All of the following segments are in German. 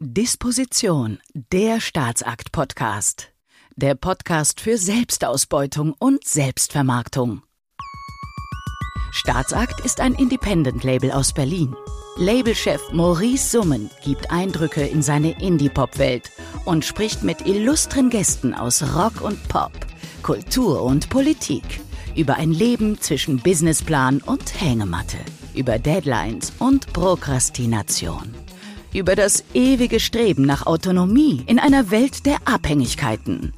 Disposition, der Staatsakt-Podcast. Der Podcast für Selbstausbeutung und Selbstvermarktung. Staatsakt ist ein Independent-Label aus Berlin. Labelchef Maurice Summen gibt Eindrücke in seine Indie-Pop-Welt und spricht mit illustren Gästen aus Rock und Pop, Kultur und Politik über ein Leben zwischen Businessplan und Hängematte, über Deadlines und Prokrastination über das ewige Streben nach Autonomie in einer Welt der Abhängigkeiten.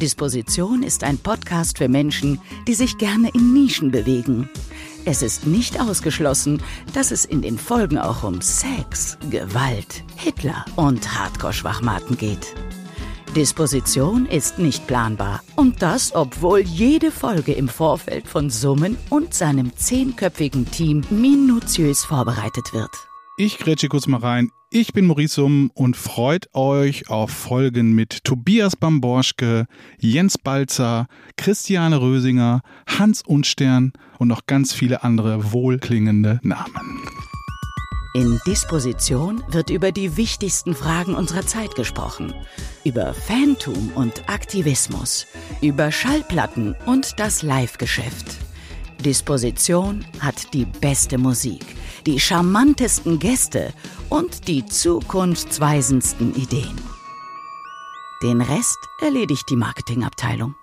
Disposition ist ein Podcast für Menschen, die sich gerne in Nischen bewegen. Es ist nicht ausgeschlossen, dass es in den Folgen auch um Sex, Gewalt, Hitler und Hardcore-Schwachmaten geht. Disposition ist nicht planbar. Und das, obwohl jede Folge im Vorfeld von Summen und seinem zehnköpfigen Team minutiös vorbereitet wird. Ich grätsche kurz mal rein. Ich bin Maurice Summ und freut euch auf Folgen mit Tobias Bamborschke, Jens Balzer, Christiane Rösinger, Hans Unstern und noch ganz viele andere wohlklingende Namen. In Disposition wird über die wichtigsten Fragen unserer Zeit gesprochen. Über Phantom und Aktivismus, über Schallplatten und das Live-Geschäft. Disposition hat die beste Musik die charmantesten Gäste und die zukunftsweisendsten Ideen. Den Rest erledigt die Marketingabteilung.